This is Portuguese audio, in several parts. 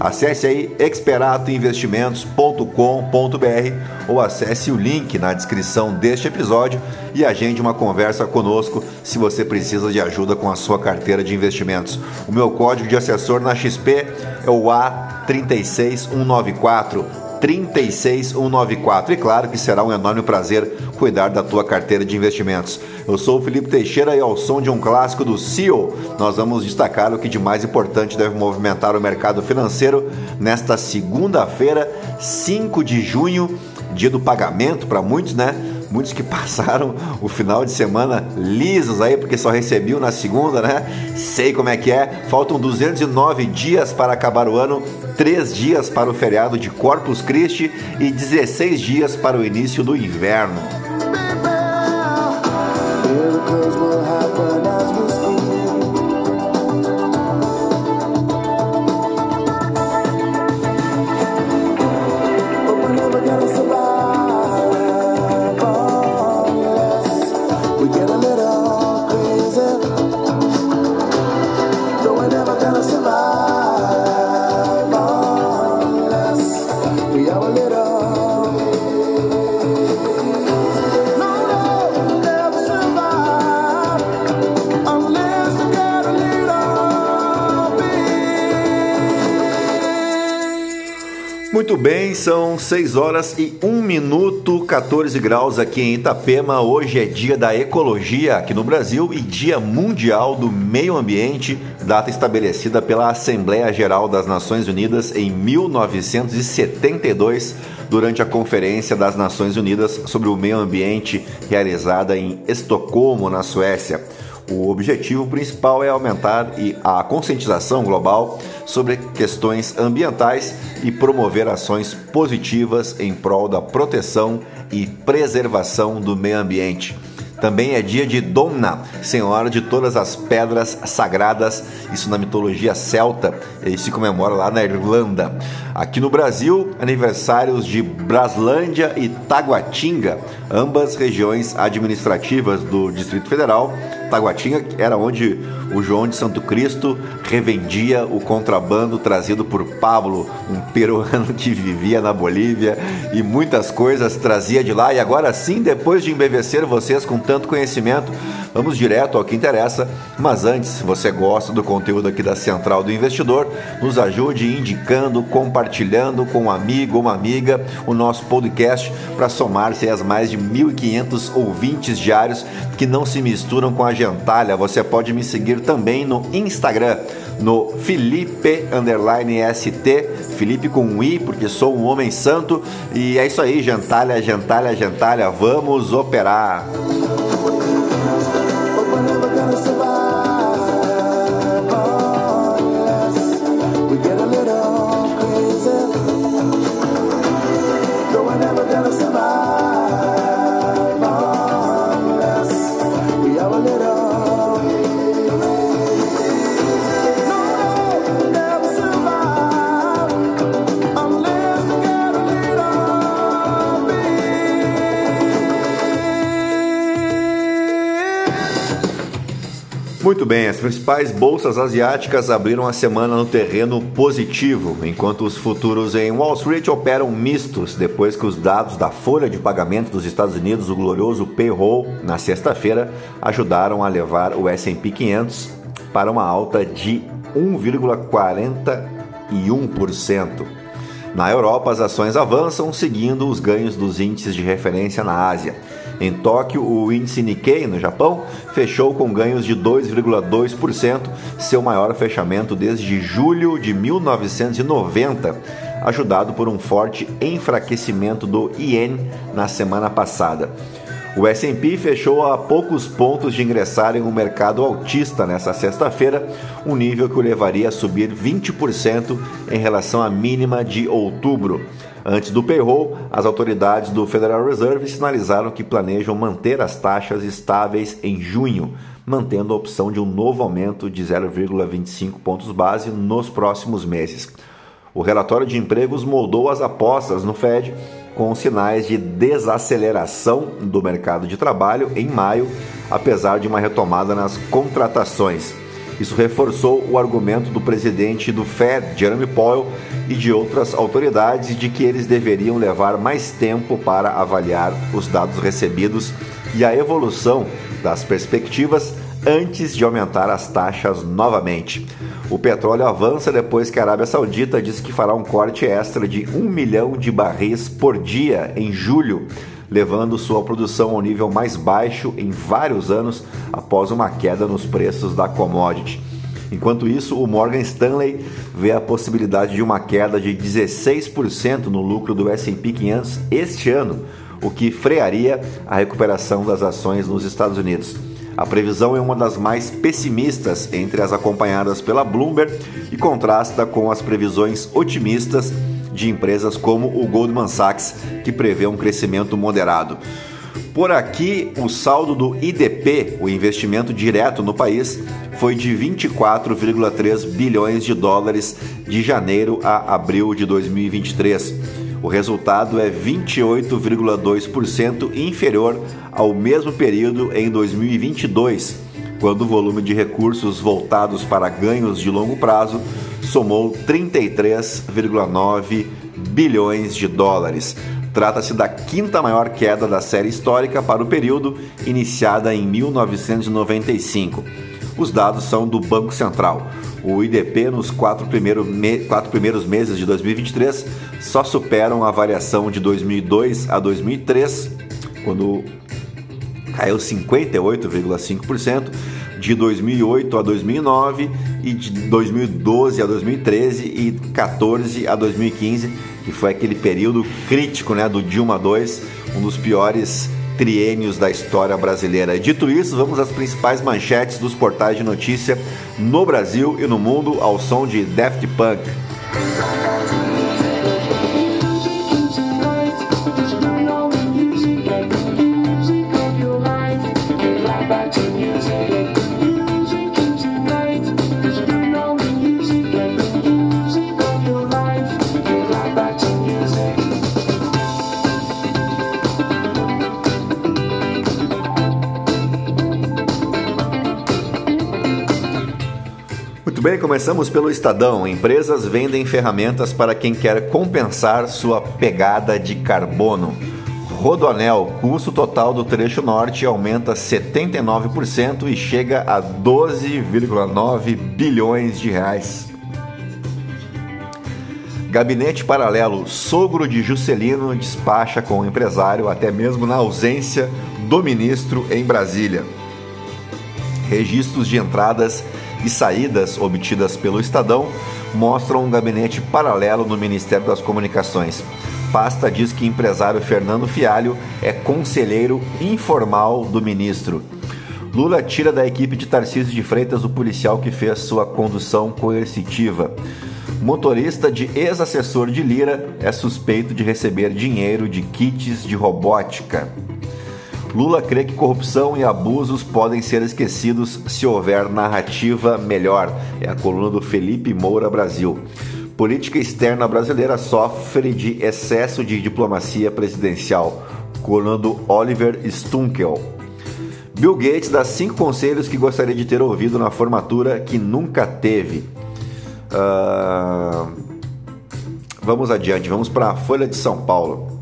Acesse aí experatoinvestimentos.com.br ou acesse o link na descrição deste episódio e agende uma conversa conosco se você precisa de ajuda com a sua carteira de investimentos. O meu código de assessor na XP é o A36194. 36194. E claro que será um enorme prazer cuidar da tua carteira de investimentos. Eu sou o Felipe Teixeira e ao som de um clássico do CEO, nós vamos destacar o que de mais importante deve movimentar o mercado financeiro nesta segunda-feira, 5 de junho, dia do pagamento para muitos, né? Muitos que passaram o final de semana lisos aí, porque só recebiam na segunda, né? Sei como é que é. Faltam 209 dias para acabar o ano, 3 dias para o feriado de Corpus Christi e 16 dias para o início do inverno. Muito bem, são 6 horas e 1 minuto, 14 graus aqui em Itapema. Hoje é dia da ecologia aqui no Brasil e dia mundial do meio ambiente, data estabelecida pela Assembleia Geral das Nações Unidas em 1972, durante a Conferência das Nações Unidas sobre o Meio Ambiente, realizada em Estocolmo, na Suécia. O objetivo principal é aumentar a conscientização global sobre questões ambientais e promover ações positivas em prol da proteção e preservação do meio ambiente. Também é dia de Domna, senhora de todas as pedras sagradas, isso na mitologia celta, e se comemora lá na Irlanda. Aqui no Brasil, aniversários de Braslândia e Taguatinga, ambas regiões administrativas do Distrito Federal. Taguatinga era onde o João de Santo Cristo revendia o contrabando trazido por Pablo, um peruano que vivia na Bolívia e muitas coisas trazia de lá. E agora sim, depois de embevecer vocês com tanto conhecimento, vamos direto ao que interessa. Mas antes, se você gosta do conteúdo aqui da Central do Investidor, nos ajude indicando, compartilhando com um amigo ou uma amiga o nosso podcast para somar-se às mais de 1.500 ouvintes diários que não se misturam com a gentalha. Você pode me seguir também no Instagram, no Felipe ST, Felipe com um I, porque sou um homem santo. E é isso aí, gentalha, gentalha, gentalha, vamos operar! Muito bem, as principais bolsas asiáticas abriram a semana no terreno positivo, enquanto os futuros em Wall Street operam mistos depois que os dados da folha de pagamento dos Estados Unidos, o glorioso payroll, na sexta-feira, ajudaram a levar o S&P 500 para uma alta de 1,41%. Na Europa, as ações avançam seguindo os ganhos dos índices de referência na Ásia. Em Tóquio, o índice Nikkei, no Japão, fechou com ganhos de 2,2%, seu maior fechamento desde julho de 1990, ajudado por um forte enfraquecimento do ien na semana passada. O S&P fechou a poucos pontos de ingressar em um mercado altista nessa sexta-feira, um nível que o levaria a subir 20% em relação à mínima de outubro. Antes do payroll, as autoridades do Federal Reserve sinalizaram que planejam manter as taxas estáveis em junho, mantendo a opção de um novo aumento de 0,25 pontos base nos próximos meses. O relatório de empregos moldou as apostas no Fed com sinais de desaceleração do mercado de trabalho em maio, apesar de uma retomada nas contratações. Isso reforçou o argumento do presidente do Fed, Jeremy Powell, e de outras autoridades de que eles deveriam levar mais tempo para avaliar os dados recebidos e a evolução das perspectivas antes de aumentar as taxas novamente. O petróleo avança depois que a Arábia Saudita disse que fará um corte extra de 1 milhão de barris por dia em julho, levando sua produção ao nível mais baixo em vários anos após uma queda nos preços da commodity. Enquanto isso, o Morgan Stanley vê a possibilidade de uma queda de 16% no lucro do S&P 500 este ano, o que frearia a recuperação das ações nos Estados Unidos. A previsão é uma das mais pessimistas entre as acompanhadas pela Bloomberg e contrasta com as previsões otimistas de empresas como o Goldman Sachs, que prevê um crescimento moderado. Por aqui, o saldo do IDP, o investimento direto no país, foi de 24,3 bilhões de dólares de janeiro a abril de 2023 o resultado é 28,2% inferior ao mesmo período em 2022, quando o volume de recursos voltados para ganhos de longo prazo somou 33,9 bilhões de dólares. Trata-se da quinta maior queda da série histórica para o período, iniciada em 1995. Os dados são do Banco Central. O IDP nos quatro, primeiro me... quatro primeiros meses de 2023 só superam a variação de 2002 a 2003, quando caiu 58,5%, de 2008 a 2009 e de 2012 a 2013 e 14 a 2015, que foi aquele período crítico, né, do Dilma 2, um dos piores triênios da história brasileira. Dito isso, vamos às principais manchetes dos portais de notícia no Brasil e no mundo ao som de Daft Punk. Bem, começamos pelo Estadão. Empresas vendem ferramentas para quem quer compensar sua pegada de carbono. Rodoanel, custo total do trecho norte aumenta 79% e chega a 12,9 bilhões de reais. Gabinete paralelo, sogro de Juscelino despacha com o empresário até mesmo na ausência do ministro em Brasília. Registros de entradas e saídas obtidas pelo Estadão mostram um gabinete paralelo no Ministério das Comunicações. Pasta diz que empresário Fernando Fialho é conselheiro informal do ministro. Lula tira da equipe de Tarcísio de Freitas o policial que fez sua condução coercitiva. Motorista de ex-assessor de Lira é suspeito de receber dinheiro de kits de robótica. Lula crê que corrupção e abusos podem ser esquecidos se houver narrativa melhor. É a coluna do Felipe Moura Brasil. Política externa brasileira sofre de excesso de diplomacia presidencial. Coluna do Oliver Stunkel. Bill Gates dá cinco conselhos que gostaria de ter ouvido na formatura que nunca teve. Uh... Vamos adiante, vamos para a Folha de São Paulo.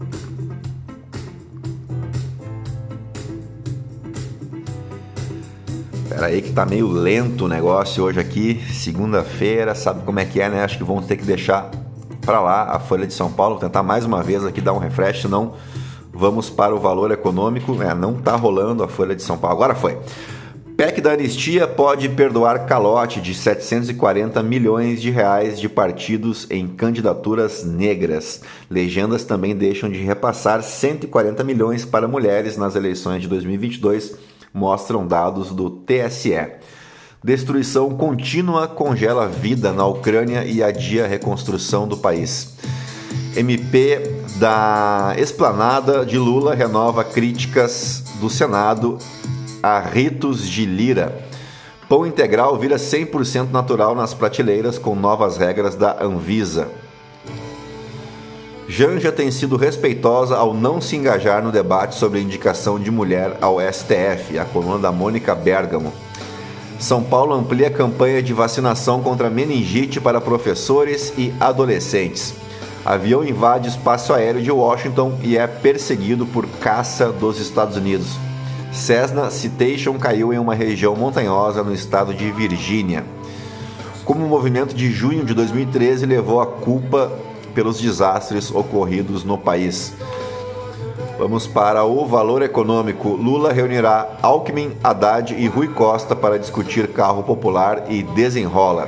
Aí que tá meio lento o negócio hoje aqui, segunda-feira, sabe como é que é, né? Acho que vamos ter que deixar para lá a Folha de São Paulo, tentar mais uma vez aqui dar um refresh, senão vamos para o valor econômico. É, não tá rolando a Folha de São Paulo. Agora foi. PEC da anistia pode perdoar calote de 740 milhões de reais de partidos em candidaturas negras. Legendas também deixam de repassar 140 milhões para mulheres nas eleições de 2022, mostram dados do TSE. Destruição contínua congela vida na Ucrânia e adia a reconstrução do país. MP da esplanada de Lula renova críticas do Senado a ritos de lira. Pão integral vira 100% natural nas prateleiras com novas regras da Anvisa. Janja tem sido respeitosa ao não se engajar no debate sobre a indicação de mulher ao STF, a coluna da Mônica Bergamo. São Paulo amplia a campanha de vacinação contra meningite para professores e adolescentes. Avião invade espaço aéreo de Washington e é perseguido por caça dos Estados Unidos. Cessna Citation caiu em uma região montanhosa no estado de Virgínia. Como o movimento de junho de 2013 levou a culpa pelos desastres ocorridos no país. Vamos para o valor econômico. Lula reunirá Alckmin, Haddad e Rui Costa para discutir carro popular e desenrola.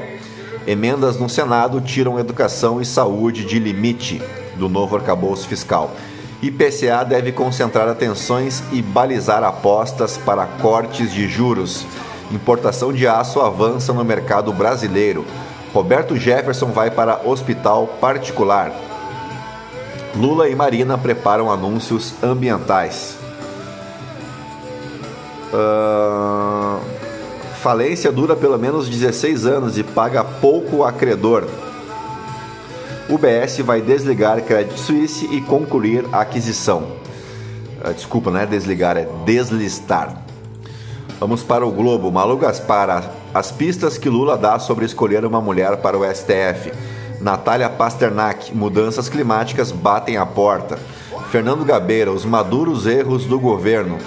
Emendas no Senado tiram educação e saúde de limite do novo arcabouço fiscal. IPCA deve concentrar atenções e balizar apostas para cortes de juros. Importação de aço avança no mercado brasileiro. Roberto Jefferson vai para hospital particular. Lula e Marina preparam anúncios ambientais. Uh... Falência dura pelo menos 16 anos e paga pouco acredor. UBS vai desligar Credit Suisse e concluir a aquisição. Uh, desculpa, não é desligar, é deslistar. Vamos para o Globo. Malu Gaspar, as pistas que Lula dá sobre escolher uma mulher para o STF. Natália Pasternak, mudanças climáticas batem a porta. Fernando Gabeira, os maduros erros do governo.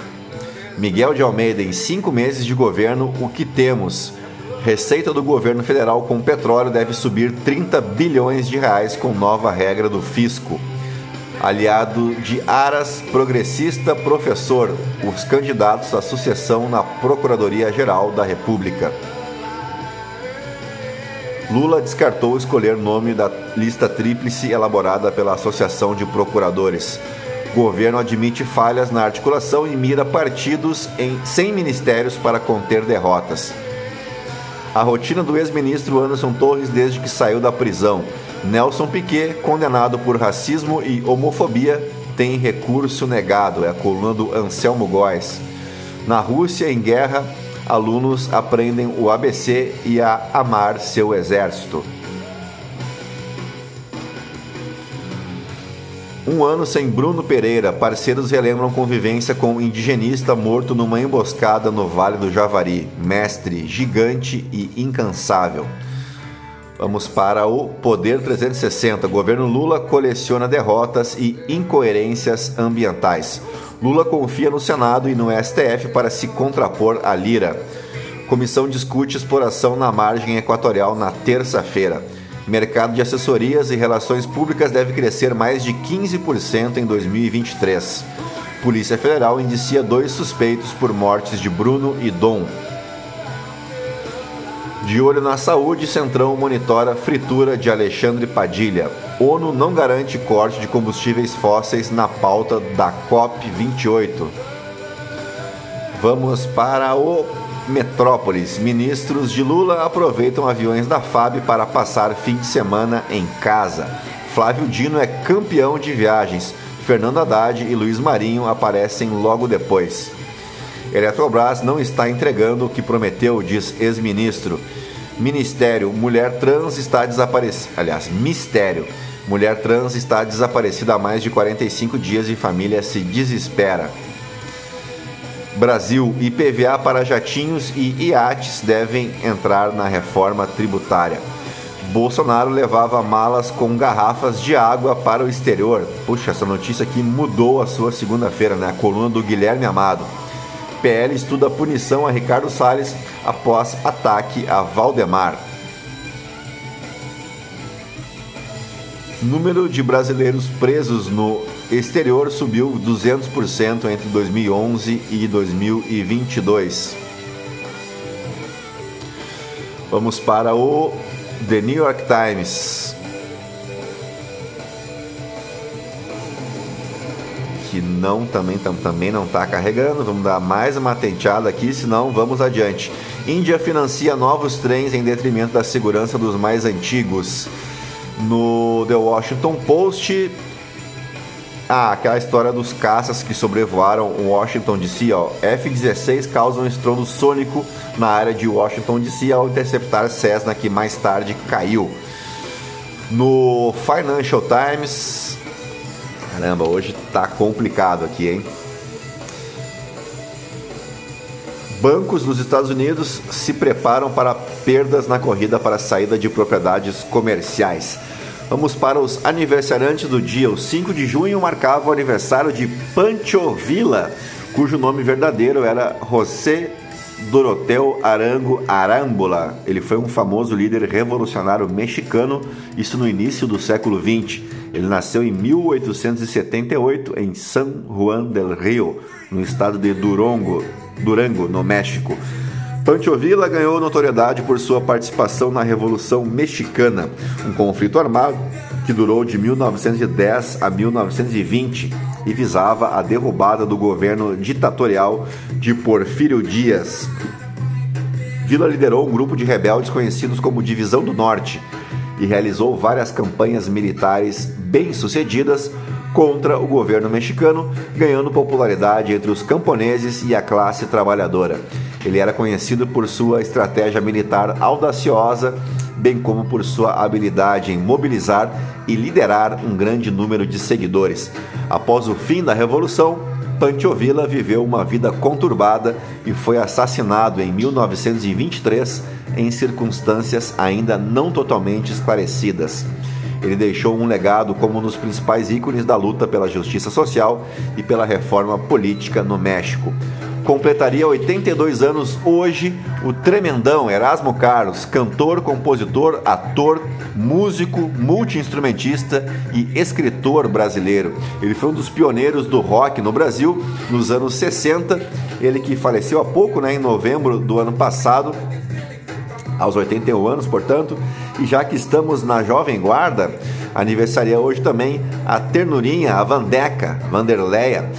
Miguel de Almeida, em cinco meses de governo, o que temos? Receita do governo federal com petróleo deve subir 30 bilhões de reais com nova regra do fisco. Aliado de Aras, progressista, professor, os candidatos à sucessão na Procuradoria-Geral da República. Lula descartou escolher nome da lista tríplice elaborada pela Associação de Procuradores. Governo admite falhas na articulação e mira partidos em 100 ministérios para conter derrotas. A rotina do ex-ministro Anderson Torres desde que saiu da prisão. Nelson Piquet, condenado por racismo e homofobia, tem recurso negado. É a coluna do Anselmo Góes. Na Rússia, em guerra, alunos aprendem o ABC e a amar seu exército. Um ano sem Bruno Pereira, parceiros relembram convivência com um indigenista morto numa emboscada no Vale do Javari, mestre, gigante e incansável. Vamos para o Poder 360. Governo Lula coleciona derrotas e incoerências ambientais. Lula confia no Senado e no STF para se contrapor à Lira. Comissão discute exploração na margem equatorial na terça-feira. Mercado de assessorias e relações públicas deve crescer mais de 15% em 2023. Polícia Federal indicia dois suspeitos por mortes de Bruno e Dom. De olho na saúde, Centrão monitora fritura de Alexandre Padilha. ONU não garante corte de combustíveis fósseis na pauta da COP28. Vamos para o Metrópolis. Ministros de Lula aproveitam aviões da FAB para passar fim de semana em casa. Flávio Dino é campeão de viagens. Fernando Haddad e Luiz Marinho aparecem logo depois. Eletrobras não está entregando o que prometeu, diz ex-ministro. Ministério: Mulher trans está desaparecida. Aliás, mistério. Mulher trans está desaparecida há mais de 45 dias e família se desespera. Brasil, IPVA para jatinhos e iates devem entrar na reforma tributária. Bolsonaro levava malas com garrafas de água para o exterior. Puxa, essa notícia aqui mudou a sua segunda-feira, né? A coluna do Guilherme Amado. PL estuda punição a Ricardo Salles após ataque a Valdemar. Número de brasileiros presos no exterior subiu 200% entre 2011 e 2022. Vamos para o The New York Times. Que não também, tam, também não está carregando. Vamos dar mais uma tenteada aqui, senão vamos adiante. Índia financia novos trens em detrimento da segurança dos mais antigos. No The Washington Post, ah, aquela história dos caças que sobrevoaram Washington DC, ó. F-16 causa um estrondo sônico na área de Washington DC ao interceptar Cessna que mais tarde caiu. No Financial Times, caramba, hoje tá complicado aqui, hein? Bancos dos Estados Unidos se preparam para perdas na corrida para a saída de propriedades comerciais. Vamos para os aniversariantes do dia. O 5 de junho marcava o aniversário de Pancho Villa, cujo nome verdadeiro era José Doroteu Arango Arámbula. Ele foi um famoso líder revolucionário mexicano, isso no início do século 20. Ele nasceu em 1878 em San Juan del Rio, no estado de Durango, Durango, no México. Pancho Villa ganhou notoriedade por sua participação na Revolução Mexicana, um conflito armado que durou de 1910 a 1920 e visava a derrubada do governo ditatorial de Porfírio Dias. Villa liderou um grupo de rebeldes conhecidos como Divisão do Norte e realizou várias campanhas militares bem-sucedidas contra o governo mexicano, ganhando popularidade entre os camponeses e a classe trabalhadora. Ele era conhecido por sua estratégia militar audaciosa, bem como por sua habilidade em mobilizar e liderar um grande número de seguidores. Após o fim da Revolução, Pancho Villa viveu uma vida conturbada e foi assassinado em 1923 em circunstâncias ainda não totalmente esclarecidas. Ele deixou um legado como um dos principais ícones da luta pela justiça social e pela reforma política no México. Completaria 82 anos hoje o tremendão Erasmo Carlos, cantor, compositor, ator, músico, multiinstrumentista e escritor brasileiro. Ele foi um dos pioneiros do rock no Brasil nos anos 60. Ele que faleceu há pouco, né, em novembro do ano passado, aos 81 anos, portanto. E já que estamos na Jovem Guarda, aniversaria hoje também a ternurinha, a Vandeca, Vanderleia,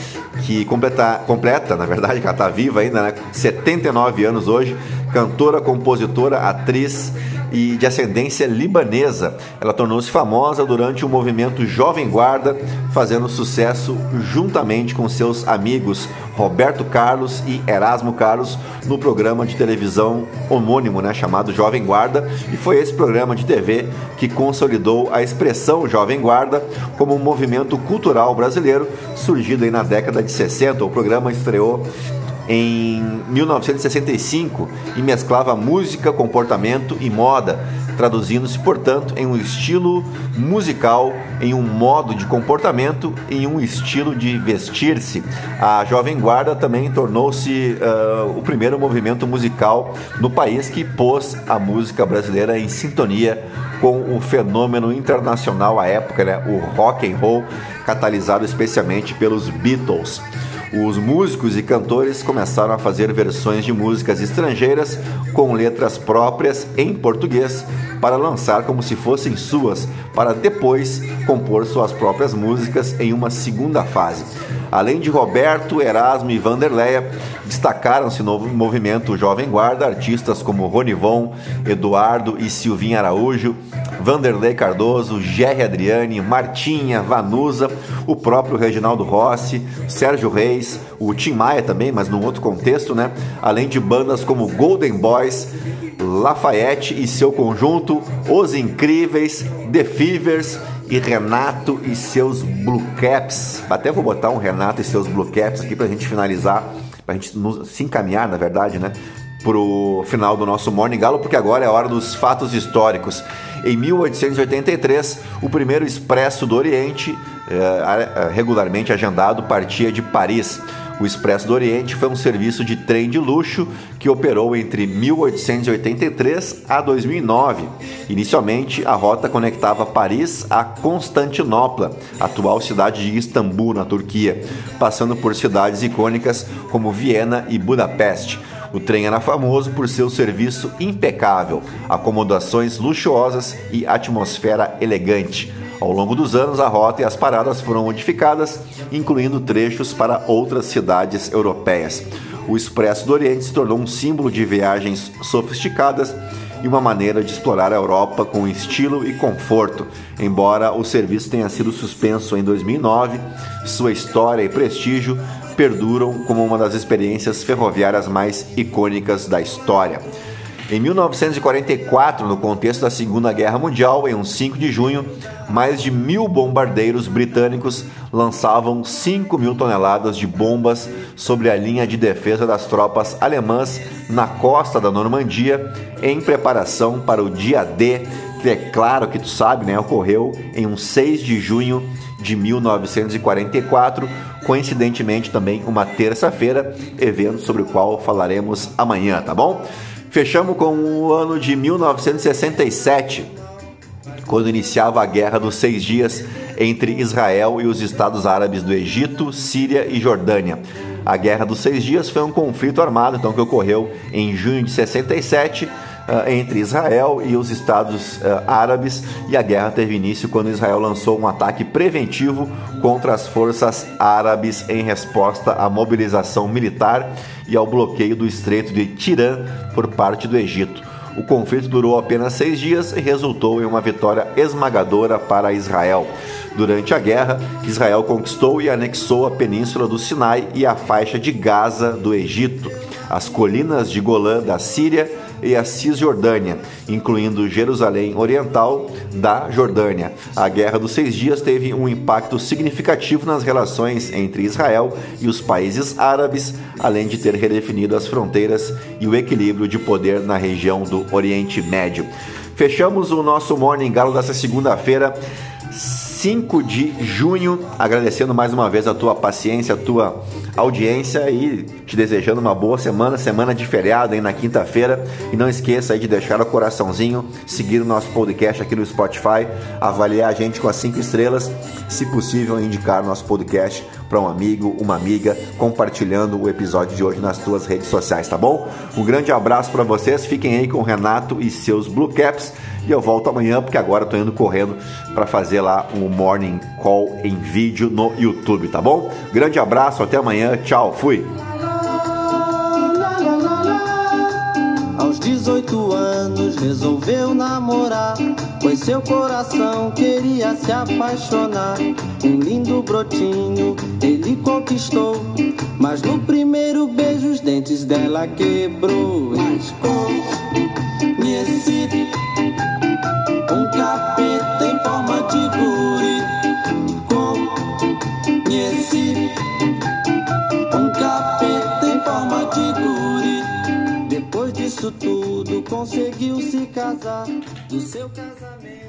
que completa, completa, na verdade, que ela está viva ainda, né? 79 anos hoje, cantora, compositora, atriz e de ascendência libanesa. Ela tornou-se famosa durante o movimento Jovem Guarda, fazendo sucesso juntamente com seus amigos Roberto Carlos e Erasmo Carlos no programa de televisão homônimo, né, chamado Jovem Guarda, e foi esse programa de TV que consolidou a expressão Jovem Guarda como um movimento cultural brasileiro surgido aí na década de 60. O programa estreou em 1965 e mesclava música, comportamento e moda, traduzindo-se, portanto, em um estilo musical, em um modo de comportamento, em um estilo de vestir-se. A Jovem Guarda também tornou-se uh, o primeiro movimento musical no país que pôs a música brasileira em sintonia com o fenômeno internacional à época, né, o rock and roll, catalisado especialmente pelos Beatles. Os músicos e cantores começaram a fazer versões de músicas estrangeiras com letras próprias em português para lançar como se fossem suas, para depois compor suas próprias músicas em uma segunda fase. Além de Roberto, Erasmo e Vanderleia, destacaram-se no movimento Jovem Guarda artistas como Ronivon, Eduardo e Silvinha Araújo, Vanderlei Cardoso, Jerry Adriane, Martinha, Vanusa, o próprio Reginaldo Rossi, Sérgio Reis, o Tim Maia também, mas num outro contexto, né? Além de bandas como Golden Boys, Lafayette e seu conjunto, Os Incríveis, The Fevers e Renato e seus Blue Caps. Até vou botar um Renato e seus Blue Caps aqui pra gente finalizar, pra gente se encaminhar, na verdade, né? Pro final do nosso Morning Galo, porque agora é a hora dos fatos históricos. Em 1883, o primeiro expresso do Oriente, eh, regularmente agendado, partia de Paris. O Expresso do Oriente foi um serviço de trem de luxo que operou entre 1883 a 2009. Inicialmente, a rota conectava Paris a Constantinopla, atual cidade de Istambul, na Turquia, passando por cidades icônicas como Viena e Budapeste. O trem era famoso por seu serviço impecável, acomodações luxuosas e atmosfera elegante. Ao longo dos anos, a rota e as paradas foram modificadas, incluindo trechos para outras cidades europeias. O Expresso do Oriente se tornou um símbolo de viagens sofisticadas e uma maneira de explorar a Europa com estilo e conforto. Embora o serviço tenha sido suspenso em 2009, sua história e prestígio perduram como uma das experiências ferroviárias mais icônicas da história. Em 1944, no contexto da Segunda Guerra Mundial, em um 5 de junho, mais de mil bombardeiros britânicos lançavam 5 mil toneladas de bombas sobre a linha de defesa das tropas alemãs na costa da Normandia, em preparação para o dia D, é claro que tu sabe, né, ocorreu em um 6 de junho de 1944, coincidentemente também uma terça-feira, evento sobre o qual falaremos amanhã, tá bom? Fechamos com o ano de 1967, quando iniciava a Guerra dos Seis Dias entre Israel e os Estados Árabes do Egito, Síria e Jordânia. A Guerra dos Seis Dias foi um conflito armado então, que ocorreu em junho de 67 uh, entre Israel e os Estados uh, Árabes, e a guerra teve início quando Israel lançou um ataque preventivo contra as forças árabes em resposta à mobilização militar e ao bloqueio do Estreito de Tirã por parte do Egito. O conflito durou apenas seis dias e resultou em uma vitória esmagadora para Israel. Durante a guerra, Israel conquistou e anexou a península do Sinai e a faixa de Gaza do Egito, as colinas de Golã da Síria e a Cisjordânia, incluindo Jerusalém Oriental da Jordânia. A Guerra dos Seis Dias teve um impacto significativo nas relações entre Israel e os países árabes, além de ter redefinido as fronteiras e o equilíbrio de poder na região do Oriente Médio. Fechamos o nosso Morning Galo dessa segunda-feira. 5 de junho, agradecendo mais uma vez a tua paciência, a tua audiência e te desejando uma boa semana, semana de feriado aí na quinta-feira. E não esqueça aí de deixar o coraçãozinho, seguir o nosso podcast aqui no Spotify, avaliar a gente com as cinco estrelas, se possível indicar nosso podcast para um amigo, uma amiga, compartilhando o episódio de hoje nas tuas redes sociais, tá bom? Um grande abraço para vocês, fiquem aí com o Renato e seus Blue Caps e eu volto amanhã porque agora eu tô indo correndo para fazer lá um morning call em vídeo no YouTube, tá bom? Grande abraço, até amanhã, tchau, fui. Aos 18 anos resolveu namorar, pois seu coração queria se apaixonar. Um lindo brotinho ele conquistou, mas no primeiro beijo os dentes dela quebrou. Esse um conseguiu se casar do seu casamento.